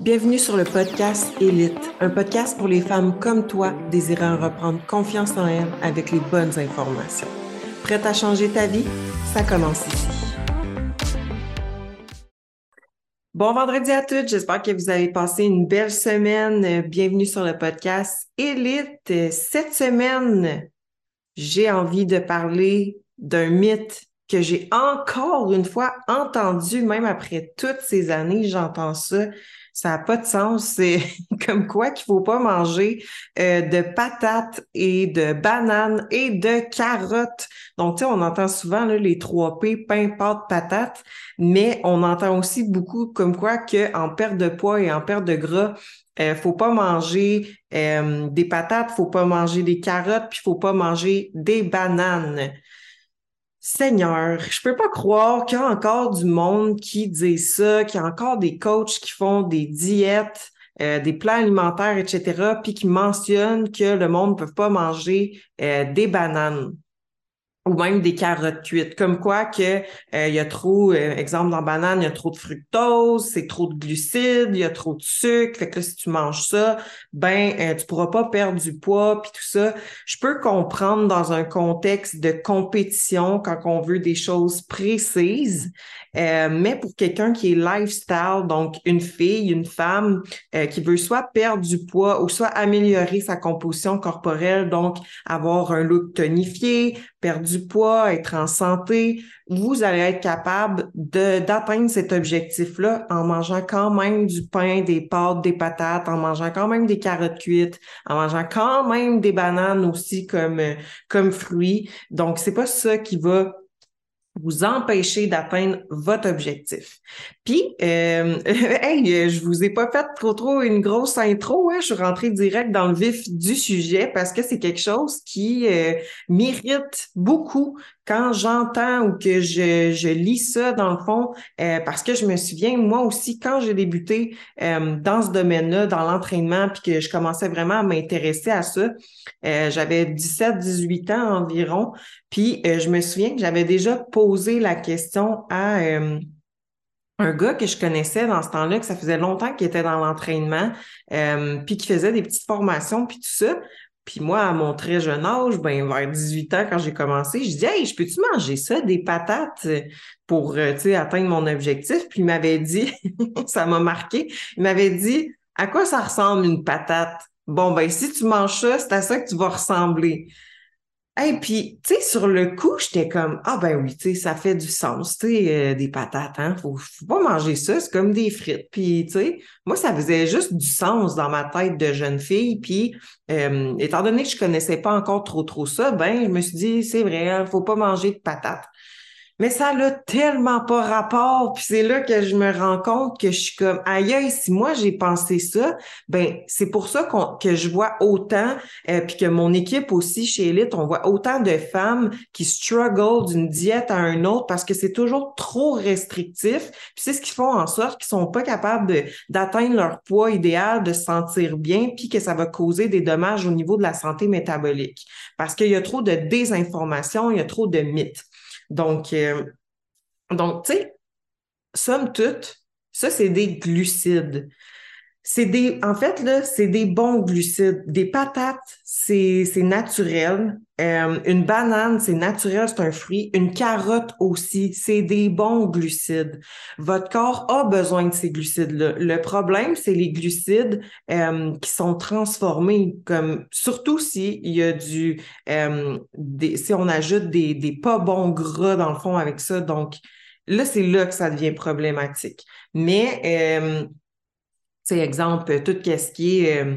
Bienvenue sur le podcast Élite, un podcast pour les femmes comme toi désirant reprendre confiance en elles avec les bonnes informations. Prête à changer ta vie? Ça commence ici. Bon vendredi à toutes, j'espère que vous avez passé une belle semaine. Bienvenue sur le podcast Élite. Cette semaine, j'ai envie de parler d'un mythe que j'ai encore une fois entendu, même après toutes ces années, j'entends ça. Ça n'a pas de sens. C'est comme quoi qu'il faut pas manger euh, de patates et de bananes et de carottes. Donc, tu sais, on entend souvent là, les trois P, pain, pâte, patate, mais on entend aussi beaucoup comme quoi qu'en perte de poids et en perte de gras, euh, faut pas manger euh, des patates, faut pas manger des carottes, puis faut pas manger des bananes. Seigneur, je peux pas croire qu'il y a encore du monde qui dit ça, qu'il y a encore des coachs qui font des diètes, euh, des plans alimentaires, etc., puis qui mentionnent que le monde ne peut pas manger euh, des bananes ou même des carottes cuites. Comme quoi que euh, il y a trop, euh, exemple dans banane, il y a trop de fructose, c'est trop de glucides, il y a trop de sucre. Fait que si tu manges ça, ben euh, tu pourras pas perdre du poids puis tout ça. Je peux comprendre dans un contexte de compétition quand on veut des choses précises, euh, mais pour quelqu'un qui est lifestyle, donc une fille, une femme qui veut soit perdre du poids ou soit améliorer sa composition corporelle, donc avoir un look tonifié, perdre du poids, être en santé, vous allez être capable d'atteindre cet objectif-là en mangeant quand même du pain, des pâtes, des patates, en mangeant quand même des carottes cuites, en mangeant quand même des bananes aussi comme, comme fruits. Donc, c'est pas ça qui va vous empêcher d'atteindre votre objectif. Puis, euh, hey, je vous ai pas fait trop trop une grosse intro, hein? je suis rentrée direct dans le vif du sujet parce que c'est quelque chose qui euh, mérite beaucoup quand j'entends ou que je, je, lis ça dans le fond, euh, parce que je me souviens, moi aussi, quand j'ai débuté euh, dans ce domaine-là, dans l'entraînement, puis que je commençais vraiment à m'intéresser à ça, euh, j'avais 17-18 ans environ, puis je me souviens que j'avais déjà posé la question à un gars que je connaissais dans ce temps-là, que ça faisait longtemps qu'il était dans l'entraînement, puis qui faisait des petites formations, puis tout ça. Puis moi, à mon très jeune âge, ben, vers 18 ans, quand j'ai commencé, je dis Hey, je peux-tu manger ça, des patates, pour euh, atteindre mon objectif? Puis il m'avait dit, ça m'a marqué, il m'avait dit À quoi ça ressemble une patate? Bon, ben, si tu manges ça, c'est à ça que tu vas ressembler. Et puis, tu sais, sur le coup, j'étais comme, ah ben oui, tu sais, ça fait du sens, tu sais, euh, des patates, hein, faut, faut pas manger ça, c'est comme des frites. Puis, tu sais, moi, ça faisait juste du sens dans ma tête de jeune fille. Puis, euh, étant donné que je connaissais pas encore trop, trop ça, ben, je me suis dit, c'est vrai, hein, faut pas manger de patates. Mais ça n'a tellement pas rapport. Puis c'est là que je me rends compte que je suis comme aïe, si moi j'ai pensé ça, ben c'est pour ça que je vois autant, euh, puis que mon équipe aussi chez Elite, on voit autant de femmes qui struggle d'une diète à une autre parce que c'est toujours trop restrictif. Puis c'est ce qui font en sorte qu'ils sont pas capables d'atteindre leur poids idéal, de se sentir bien, puis que ça va causer des dommages au niveau de la santé métabolique. Parce qu'il y a trop de désinformation, il y a trop de mythes. Donc, euh, donc tu sais, somme toute, ça, c'est des glucides. C'est des, en fait, là, c'est des bons glucides. Des patates, c'est, c'est naturel. Euh, une banane, c'est naturel, c'est un fruit. Une carotte aussi, c'est des bons glucides. Votre corps a besoin de ces glucides-là. Le problème, c'est les glucides euh, qui sont transformés, comme surtout s'il y a du, euh, si on ajoute des, des pas bons gras dans le fond avec ça. Donc, là, c'est là que ça devient problématique. Mais c'est exemple, tout ce qui euh,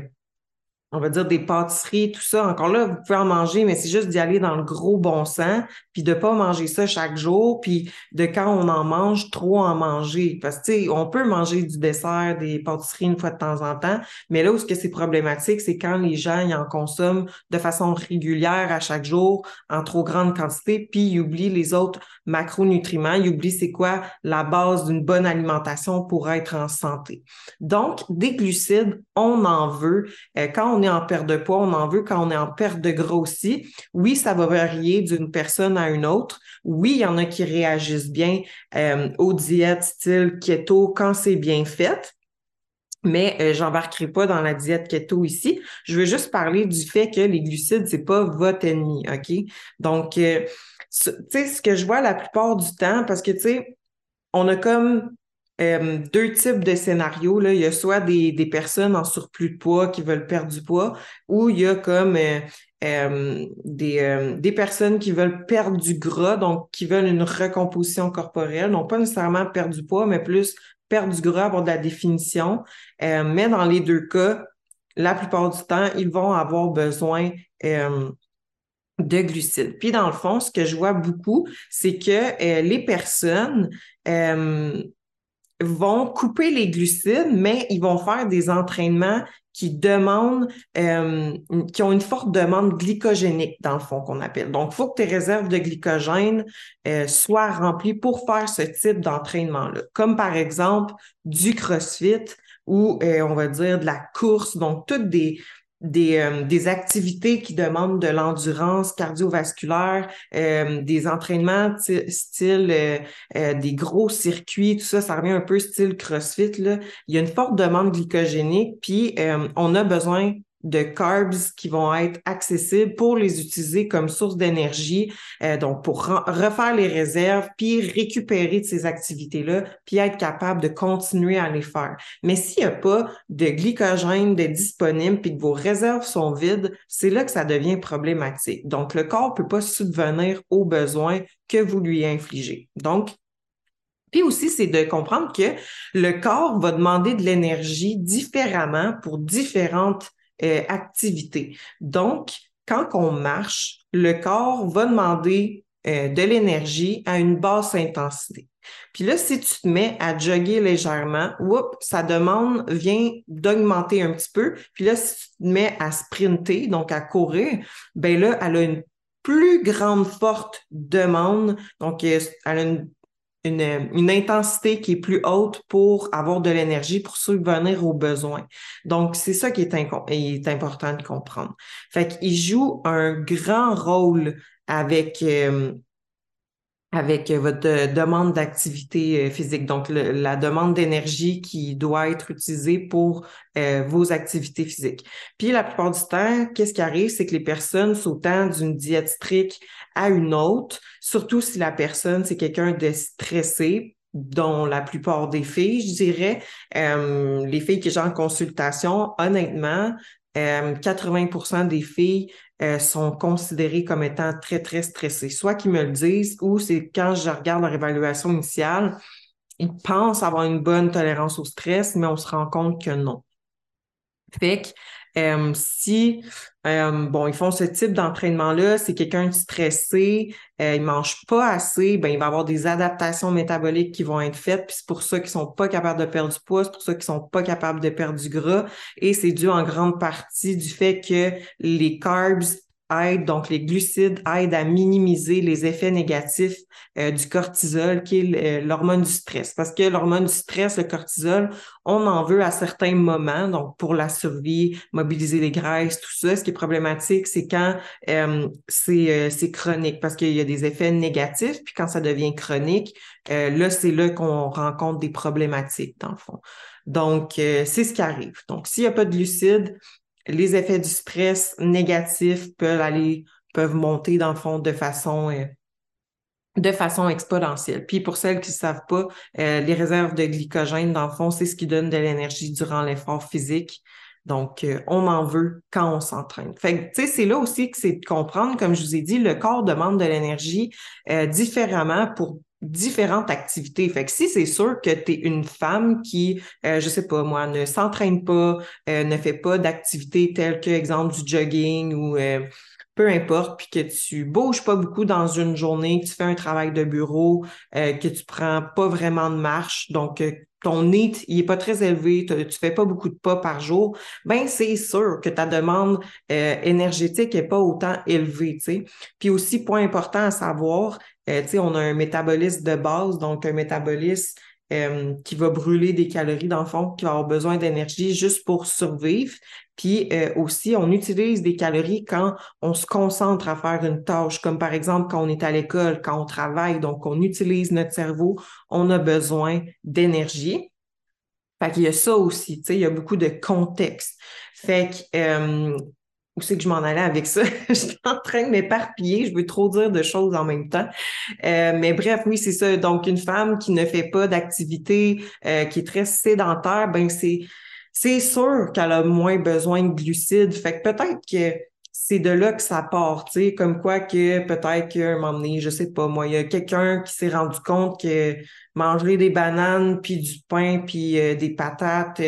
on va dire des pâtisseries, tout ça. Encore là, vous pouvez en manger, mais c'est juste d'y aller dans le gros bon sens, puis de pas manger ça chaque jour, puis de quand on en mange, trop en manger. Parce que, tu sais, on peut manger du dessert, des pâtisseries une fois de temps en temps, mais là où c'est problématique, c'est quand les gens y en consomment de façon régulière à chaque jour, en trop grande quantité, puis ils oublient les autres macronutriments, ils oublient c'est quoi la base d'une bonne alimentation pour être en santé. Donc, des glucides, on en veut. Euh, quand on est en perte de poids, on en veut quand on est en perte de gras. Oui, ça va varier d'une personne à une autre. Oui, il y en a qui réagissent bien euh, aux diètes style keto quand c'est bien fait. mais euh, j'embarquerai pas dans la diète keto ici. Je veux juste parler du fait que les glucides, c'est pas votre ennemi, OK? Donc, euh, tu sais, ce que je vois la plupart du temps, parce que, tu sais, on a comme euh, deux types de scénarios. Là. Il y a soit des, des, personnes en surplus de poids qui veulent perdre du poids, ou il y a comme euh, euh, des, des personnes qui veulent perdre du gras, donc qui veulent une recomposition corporelle. Donc, pas nécessairement perdre du poids, mais plus perdre du gras, avoir de la définition. mais dans les deux cas, la plupart du temps, ils vont avoir besoin de glucides. Puis dans le fond, ce que je vois beaucoup, c'est que les personnes vont couper les glucides, mais ils vont faire des entraînements qui demandent, euh, qui ont une forte demande glycogénique, dans le fond, qu'on appelle. Donc, il faut que tes réserves de glycogène euh, soient remplies pour faire ce type d'entraînement-là. Comme par exemple du CrossFit ou, euh, on va dire, de la course. Donc, toutes des, des, euh, des, activités qui demandent de l'endurance cardiovasculaire, euh, des entraînements style euh, des gros circuits, tout ça, ça revient un peu style CrossFit. Là. Il y a une forte demande glycogénique, puis on a besoin de carbs qui vont être accessibles pour les utiliser comme source d'énergie, euh, donc pour refaire les réserves, puis récupérer ces activités-là, puis être capable de continuer à les faire. Mais s'il n'y a pas de glycogène de disponible, puis que vos réserves sont vides, c'est là que ça devient problématique. Donc, le corps ne peut pas subvenir aux besoins que vous lui infligez. Donc, puis aussi, c'est de comprendre que le corps va demander de l'énergie différemment pour différentes euh, activité. Donc, quand on marche, le corps va demander euh, de l'énergie à une basse intensité. Puis là, si tu te mets à jogger légèrement, whoop, sa demande vient d'augmenter un petit peu. Puis là, si tu te mets à sprinter, donc à courir, ben là, elle a une plus grande, forte demande. Donc, elle a une une, intensité qui est plus haute pour avoir de l'énergie, pour subvenir aux besoins. Donc, c'est ça qui est, important de comprendre. Fait qu'il joue un grand rôle avec, euh, avec votre demande d'activité euh, physique, donc la demande d'énergie qui doit être utilisée pour euh, vos activités physiques. Puis la plupart du temps, qu'est-ce qui arrive, c'est que les personnes sautant d'une diète à une autre, surtout si la personne, c'est quelqu'un de stressé, dont la plupart des filles, je dirais, euh, les filles qui sont en consultation, honnêtement, 80% euh, des filles euh, sont considérées comme étant très, très stressées. Soit qu'ils me le disent ou c'est quand je regarde leur évaluation initiale, ils pensent avoir une bonne tolérance au stress, mais on se rend compte que non. Fait si bon, ils font ce type d'entraînement-là, c'est quelqu'un stressé, euh, il mange pas assez, ben il va avoir des adaptations métaboliques qui vont être faites, puis c'est pour ça qu'ils sont pas capables de perdre du poids, c'est pour ça qu'ils sont pas capables de perdre du gras, et c'est dû en grande partie du fait que les carbs donc les glucides aident à minimiser les effets négatifs euh, du cortisol, qui est euh, l'hormone du stress. Parce que l'hormone du stress, le cortisol, on en veut à certains moments, donc pour la survie, mobiliser les graisses, tout ça. Ce qui est problématique, c'est quand euh, c'est chronique, parce qu'il y a des effets négatifs, puis quand ça devient chronique, là, c'est là qu'on rencontre des problématiques, dans le fond. Donc, c'est ce qui arrive. Donc, s'il n'y a pas de glucides, les effets du stress négatifs peuvent aller, peuvent monter dans le fond de façon euh, de façon exponentielle. Puis pour celles qui ne savent pas, euh, les réserves de glycogène, dans le fond, c'est ce qui donne de l'énergie durant l'effort physique. Donc, euh, on en veut quand on s'entraîne. Fait tu sais, c'est là aussi que c'est de comprendre, comme je vous ai dit, le corps demande de l'énergie différemment pour différentes activités. Fait que si c'est sûr que tu es une femme qui, euh, je sais pas moi, ne s'entraîne pas, euh, ne fait pas d'activités telles que, exemple, du jogging ou euh, peu importe, puis que tu bouges pas beaucoup dans une journée, que tu fais un travail de bureau, euh, que tu prends pas vraiment de marche, donc ton NEAT, il est pas très élevé, tu fais pas beaucoup de pas par jour, ben c'est sûr que ta demande énergétique est pas autant élevée, tu sais. Puis aussi, point important à savoir, euh, on a un métabolisme de base, donc un métabolisme euh, qui va brûler des calories dans le fond, qui va avoir besoin d'énergie juste pour survivre. Puis euh, aussi, on utilise des calories quand on se concentre à faire une tâche, comme par exemple quand on est à l'école, quand on travaille, donc on utilise notre cerveau, on a besoin d'énergie. Fait qu'il y a ça aussi, tu sais, il y a beaucoup de contexte. Fait que, où c'est que je m'en allais avec ça? je suis en train de m'éparpiller, je veux trop dire de choses en même temps. Euh, mais bref, oui, c'est ça. Donc, une femme qui ne fait pas d'activité, euh, qui est très sédentaire, ben c'est c'est sûr qu'elle a moins besoin de glucides. Fait que peut-être que c'est de là que ça part, tu sais, comme quoi que peut-être qu'à un moment donné, je sais pas, moi, il y a quelqu'un qui s'est rendu compte que manger des bananes, puis du pain, puis euh, des patates,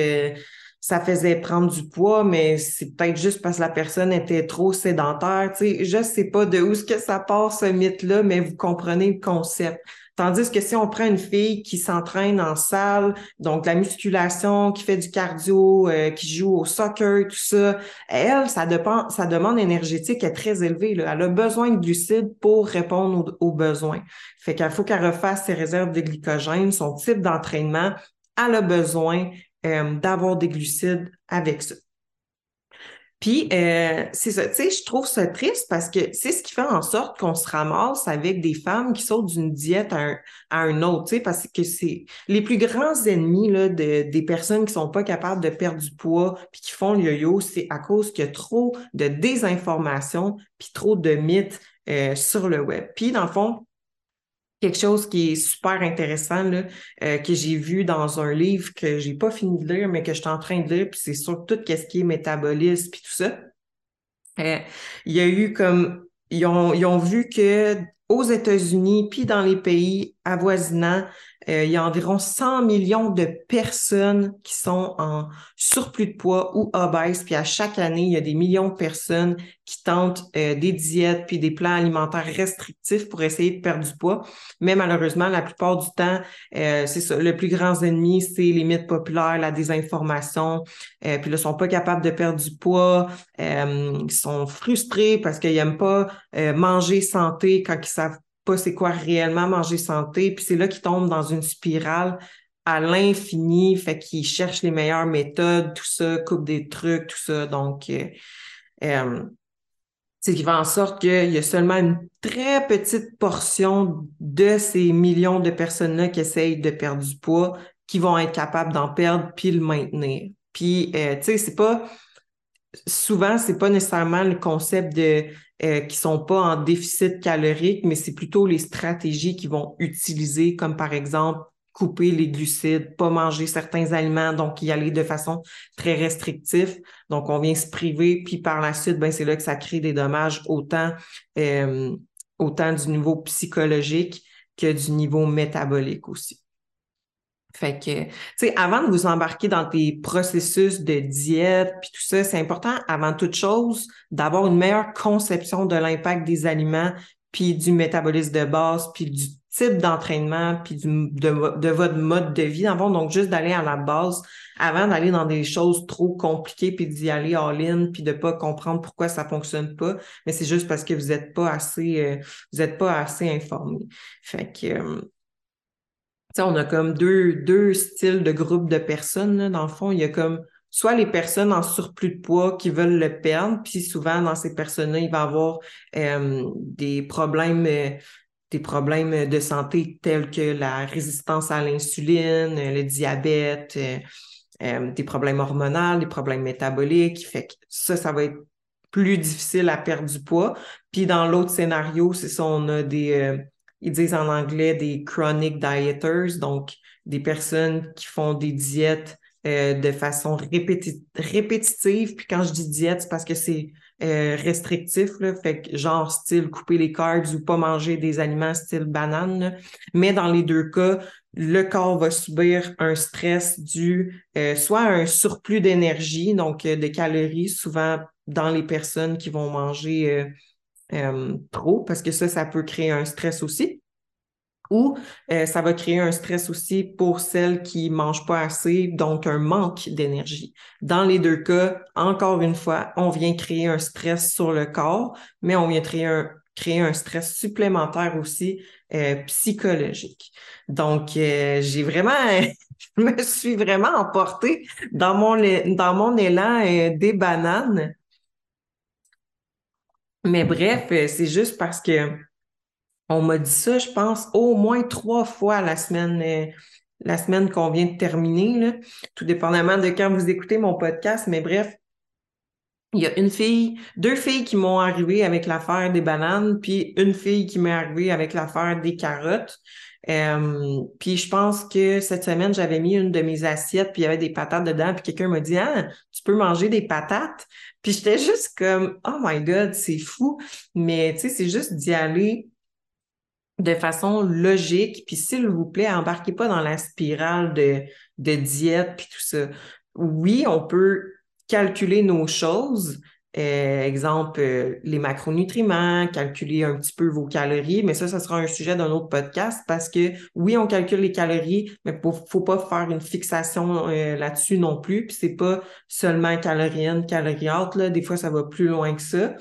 ça faisait prendre du poids, mais c'est peut-être juste parce que la personne était trop sédentaire. Tu sais, je sais pas de où est-ce que ça part ce mythe-là, mais vous comprenez le concept. Tandis que si on prend une fille qui s'entraîne en salle, donc la musculation, qui fait du cardio, euh, qui joue au soccer, tout ça, elle, sa demande énergétique est très élevée. Elle a besoin de glucides pour répondre aux, aux besoins. Fait qu'il faut qu'elle refasse ses réserves de glycogène, son type d'entraînement. Elle a besoin euh, d'avoir des glucides avec ça. Puis, euh, c'est ça, tu sais, je trouve ça triste parce que c'est ce qui fait en sorte qu'on se ramasse avec des femmes qui sautent d'une diète à un, autre, tu sais, parce que c'est les plus grands ennemis là, de, des personnes qui sont pas capables de perdre du poids puis qui font le yo-yo, c'est à cause qu'il y a trop de désinformation puis trop de mythes euh, sur le web. Puis, dans le fond, quelque chose qui est super intéressant là, euh, que j'ai vu dans un livre que j'ai pas fini de lire, mais que je suis en train de lire, puis c'est sur tout ce qui est métabolisme puis tout ça. Euh, il y a eu comme ils ont, ils ont vu que aux États-Unis puis dans les pays avoisinants, euh, il y a environ 100 millions de personnes qui sont en surplus de poids ou obèses. Puis à chaque année, il y a des millions de personnes qui tentent euh, des diètes puis des plans alimentaires restrictifs pour essayer de perdre du poids. Mais malheureusement, la plupart du temps, euh, c'est ça. Le plus grand ennemi, c'est les mythes populaires, la désinformation. puis là, ils sont pas capables de perdre du poids. ils sont frustrés parce qu'ils n'aiment pas manger santé quand ils savent pas c'est quoi réellement manger santé. Puis c'est là qu'ils tombent dans une spirale à l'infini, fait qu'ils cherchent les meilleures méthodes, tout ça, coupent des trucs, tout ça. Donc, euh, euh, c'est qui fait en sorte qu'il y a seulement une très petite portion de ces millions de personnes-là qui essayent de perdre du poids qui vont être capables d'en perdre puis le maintenir. Puis, euh, tu sais, c'est pas souvent, c'est pas nécessairement le concept de euh, qui sont pas en déficit calorique, mais c'est plutôt les stratégies qu'ils vont utiliser, comme par exemple couper les glucides, pas manger certains aliments, donc y aller de façon très restrictive. Donc, on vient se priver, puis par la suite, ben, c'est là que ça crée des dommages autant, euh, autant du niveau psychologique que du niveau métabolique aussi. Fait que, tu sais, avant de vous embarquer dans tes processus de diète puis tout ça, c'est important, avant toute chose, d'avoir une meilleure conception de l'impact des aliments puis du métabolisme de base puis du type d'entraînement puis de, votre mode de vie. Avant, donc juste d'aller à la base avant d'aller dans des choses trop compliquées puis d'y aller all-in puis de pas comprendre pourquoi ça fonctionne pas. Mais c'est juste parce que vous êtes pas assez, euh, vous êtes pas assez informé. Fait que, euh, on a comme deux, deux styles de groupes de personnes. Dans le fond, il y a comme soit les personnes en surplus de poids qui veulent le perdre, puis souvent dans ces personnes-là, il va y avoir euh, des problèmes, euh, des problèmes de santé tels que la résistance à l'insuline, le diabète, euh, des problèmes hormonaux, des problèmes métaboliques. Fait que ça, ça va être plus difficile à perdre du poids. Puis dans l'autre scénario, c'est ça, on a des ils disent en anglais des chronic dieters, donc des personnes qui font des diètes euh, de façon répétitive. Puis quand je dis diète, c'est parce que c'est euh, restrictif, là, fait que genre style couper les carbs ou pas manger des aliments style banane. Mais dans les deux cas, le corps va subir un stress dû euh, soit à un surplus d'énergie, donc de calories, souvent dans les personnes qui vont manger euh, trop, parce que ça, ça peut créer un stress aussi. Ou euh, ça va créer un stress aussi pour celles qui mangent pas assez, donc un manque d'énergie. Dans les deux cas, encore une fois, on vient créer un stress sur le corps, mais on vient créer un, stress supplémentaire aussi euh, psychologique. Donc, j'ai vraiment, je me suis vraiment emportée dans mon élan des bananes mais bref, euh, c'est juste parce que on m'a dit ça, je pense, au moins trois fois la semaine, euh, la semaine qu'on vient de terminer, là, tout dépendamment de quand vous écoutez mon podcast, mais bref, il y a une fille, deux filles qui m'ont arrivé avec l'affaire des bananes, puis une fille qui m'est arrivée avec l'affaire des carottes. Euh, puis je pense que cette semaine, j'avais mis une de mes assiettes, puis il y avait des patates dedans, puis quelqu'un m'a dit Ah, tu peux manger des patates? Puis j'étais juste comme Oh my God, c'est fou. Mais tu sais, c'est juste d'y aller de façon logique. Puis s'il vous plaît, embarquez pas dans la spirale de, de diète puis tout ça. Oui, on peut calculer nos choses, euh, exemple, euh, les macronutriments, calculer un petit peu vos calories, mais ça, ça sera un sujet d'un autre podcast parce que oui, on calcule les calories, mais faut, faut pas faire une fixation euh, là-dessus non plus. Puis c'est pas seulement calories in, calories out, là. Des fois, ça va plus loin que ça.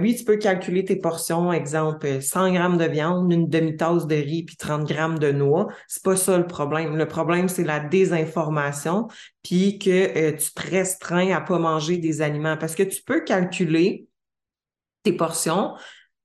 oui, tu peux calculer tes portions, exemple, 100 grammes de viande, une demi-tasse de riz, puis 30 grammes de noix. C'est pas ça le problème. Le problème, c'est la désinformation puis que tu te restreins à pas manger des aliments parce que tu peux calculer tes portions,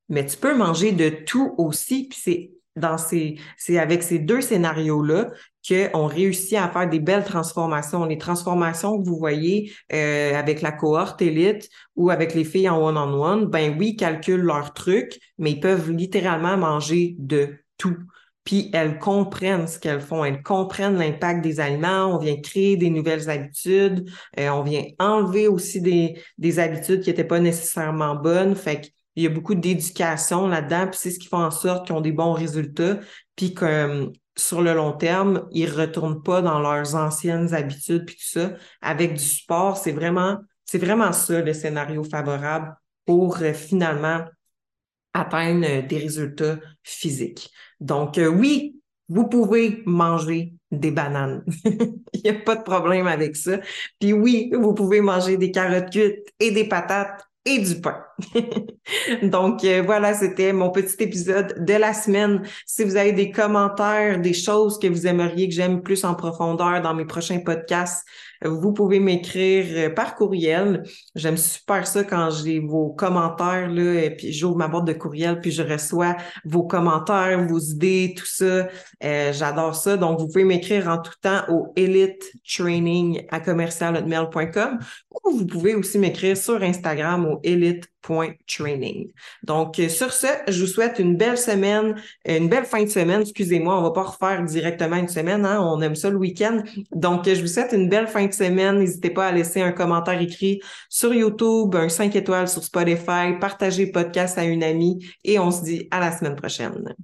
mais tu peux manger de tout aussi. Puis c'est dans ces, avec ces deux scénarios-là qu'on réussit à faire des belles transformations. Les transformations que vous voyez euh, avec la cohorte élite ou avec les filles en one-on-one, ben oui, calculent leurs trucs, mais ils peuvent littéralement manger de tout puis elles comprennent ce qu'elles font, elles comprennent l'impact des aliments, on vient créer des nouvelles habitudes, euh, on vient enlever aussi des, des habitudes qui n'étaient pas nécessairement bonnes. Fait qu'il y a beaucoup d'éducation là-dedans, puis c'est ce qui fait en sorte qu'ils ont des bons résultats, puis que sur le long terme, ils ne retournent pas dans leurs anciennes habitudes, puis tout ça. Avec du sport, c'est vraiment, c'est vraiment ça le scénario favorable pour euh, finalement atteindre des résultats physiques. Donc, euh, oui, vous pouvez manger des bananes. Il n'y a pas de problème avec ça. Puis oui, vous pouvez manger des carottes cuites et des patates et du pain. Donc euh, voilà, c'était mon petit épisode de la semaine. Si vous avez des commentaires, des choses que vous aimeriez que j'aime plus en profondeur dans mes prochains podcasts, vous pouvez m'écrire euh, par courriel. J'aime super ça quand j'ai vos commentaires, là, et puis j'ouvre ma boîte de courriel, puis je reçois vos commentaires, vos idées, tout ça. Euh, j'adore ça. Donc, vous pouvez m'écrire en tout temps au elite training à commercialhotmail.com ou vous pouvez aussi m'écrire sur Instagram au elite training. Donc, euh, sur ce, je vous souhaite une belle semaine, une belle fin de semaine. Excusez-moi, on va pas refaire directement une semaine, hein? on aime ça le week-end. Donc, je vous souhaite une belle fin de semaine. N'hésitez pas à laisser un commentaire écrit sur YouTube, un 5 étoiles sur Spotify, partagez le podcast à une amie et on se dit à la semaine prochaine.